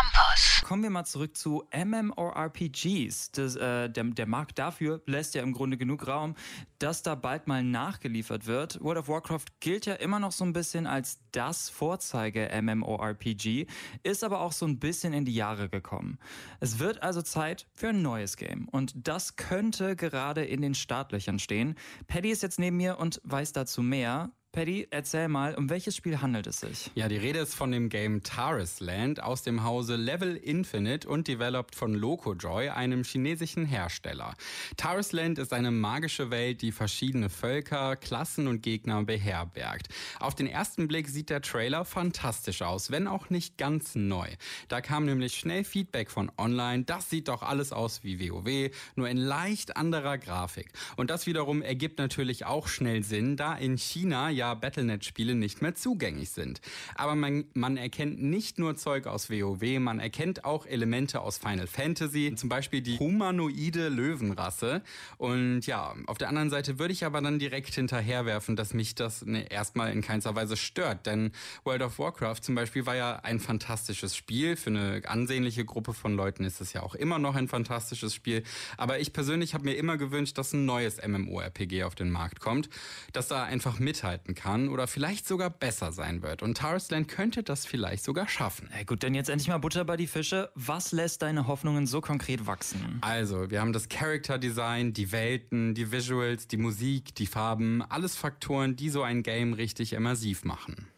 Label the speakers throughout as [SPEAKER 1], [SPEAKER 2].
[SPEAKER 1] Campus.
[SPEAKER 2] Kommen wir mal zurück zu MMORPGs. Das, äh, der, der Markt dafür lässt ja im Grunde genug Raum, dass da bald mal nachgeliefert wird. World of Warcraft gilt ja immer noch so ein bisschen als das Vorzeige-MMORPG, ist aber auch so ein bisschen in die Jahre gekommen. Es wird also Zeit für ein neues Game und das könnte gerade in den Startlöchern stehen. Paddy ist jetzt neben mir und weiß dazu mehr. Paddy, erzähl mal, um welches Spiel handelt es sich?
[SPEAKER 3] Ja, die Rede ist von dem Game Taris Land aus dem Hause Level Infinite und developed von Locojoy, einem chinesischen Hersteller. Taris Land ist eine magische Welt, die verschiedene Völker, Klassen und Gegner beherbergt. Auf den ersten Blick sieht der Trailer fantastisch aus, wenn auch nicht ganz neu. Da kam nämlich schnell Feedback von online, das sieht doch alles aus wie WoW, nur in leicht anderer Grafik. Und das wiederum ergibt natürlich auch schnell Sinn, da in China ja Battlenet-Spiele nicht mehr zugänglich sind. Aber man, man erkennt nicht nur Zeug aus WoW, man erkennt auch Elemente aus Final Fantasy, zum Beispiel die humanoide Löwenrasse. Und ja, auf der anderen Seite würde ich aber dann direkt hinterherwerfen, dass mich das ne, erstmal in keinster Weise stört. Denn World of Warcraft zum Beispiel war ja ein fantastisches Spiel. Für eine ansehnliche Gruppe von Leuten ist es ja auch immer noch ein fantastisches Spiel. Aber ich persönlich habe mir immer gewünscht, dass ein neues MMORPG auf den Markt kommt, das da einfach mithalten mithalten kann oder vielleicht sogar besser sein wird. Und Tarsland könnte das vielleicht sogar schaffen.
[SPEAKER 2] Hey, gut, dann jetzt endlich mal Butter bei die Fische. Was lässt deine Hoffnungen so konkret wachsen?
[SPEAKER 3] Also, wir haben das Character Design, die Welten, die Visuals, die Musik, die Farben, alles Faktoren, die so ein Game richtig immersiv machen.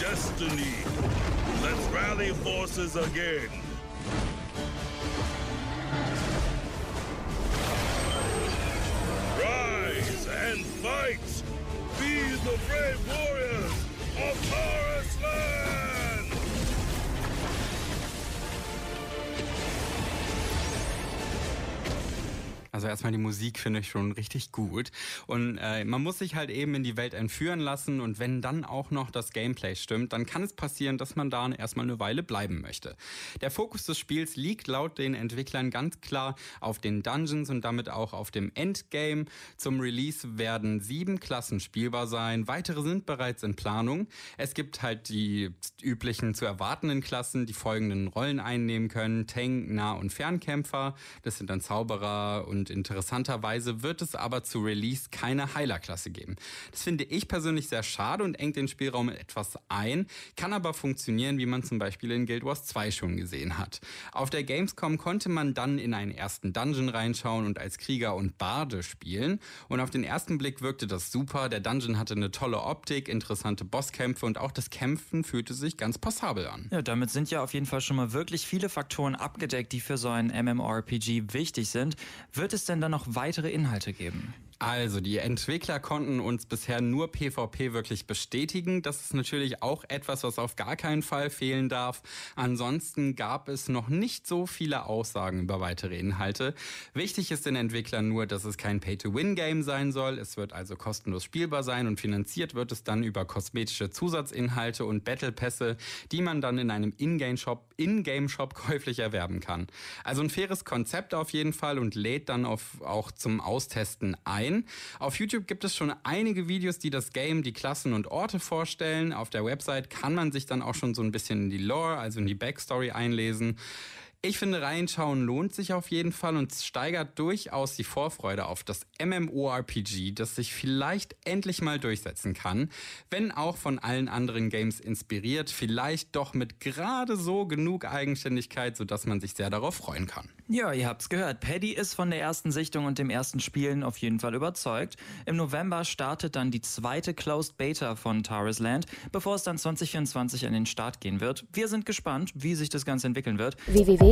[SPEAKER 4] Destiny. Let's rally forces again. And fight! Be the brave warriors
[SPEAKER 3] Also erstmal die Musik finde ich schon richtig gut. Und äh, man muss sich halt eben in die Welt entführen lassen und wenn dann auch noch das Gameplay stimmt, dann kann es passieren, dass man da erstmal eine Weile bleiben möchte. Der Fokus des Spiels liegt laut den Entwicklern ganz klar auf den Dungeons und damit auch auf dem Endgame. Zum Release werden sieben Klassen spielbar sein. Weitere sind bereits in Planung. Es gibt halt die üblichen zu erwartenden Klassen, die folgenden Rollen einnehmen können. Tank, Nah- und Fernkämpfer. Das sind dann Zauberer und und interessanterweise wird es aber zu Release keine Heilerklasse geben. Das finde ich persönlich sehr schade und engt den Spielraum etwas ein, kann aber funktionieren, wie man zum Beispiel in Guild Wars 2 schon gesehen hat. Auf der Gamescom konnte man dann in einen ersten Dungeon reinschauen und als Krieger und Barde spielen und auf den ersten Blick wirkte das super. Der Dungeon hatte eine tolle Optik, interessante Bosskämpfe und auch das Kämpfen fühlte sich ganz passabel an.
[SPEAKER 2] Ja, damit sind ja auf jeden Fall schon mal wirklich viele Faktoren abgedeckt, die für so ein MMORPG wichtig sind. Wird wird es denn dann noch weitere Inhalte geben?
[SPEAKER 3] Also, die Entwickler konnten uns bisher nur PvP wirklich bestätigen. Das ist natürlich auch etwas, was auf gar keinen Fall fehlen darf. Ansonsten gab es noch nicht so viele Aussagen über weitere Inhalte. Wichtig ist den Entwicklern nur, dass es kein Pay-to-Win-Game sein soll. Es wird also kostenlos spielbar sein und finanziert wird es dann über kosmetische Zusatzinhalte und Battle-Pässe, die man dann in einem In-Game-Shop in käuflich erwerben kann. Also ein faires Konzept auf jeden Fall und lädt dann auf, auch zum Austesten ein sehen. Auf YouTube gibt es schon einige Videos, die das Game, die Klassen und Orte vorstellen. Auf der Website kann man sich dann auch schon so ein bisschen in die Lore, also in die Backstory einlesen. Ich finde, reinschauen lohnt sich auf jeden Fall und steigert durchaus die Vorfreude auf das MMORPG, das sich vielleicht endlich mal durchsetzen kann, wenn auch von allen anderen Games inspiriert, vielleicht doch mit gerade so genug Eigenständigkeit, sodass man sich sehr darauf freuen kann.
[SPEAKER 2] Ja, ihr habt's gehört. Paddy ist von der ersten Sichtung und dem ersten Spielen auf jeden Fall überzeugt. Im November startet dann die zweite Closed Beta von Taris Land, bevor es dann 2024 an den Start gehen wird. Wir sind gespannt, wie sich das Ganze entwickeln wird.
[SPEAKER 1] www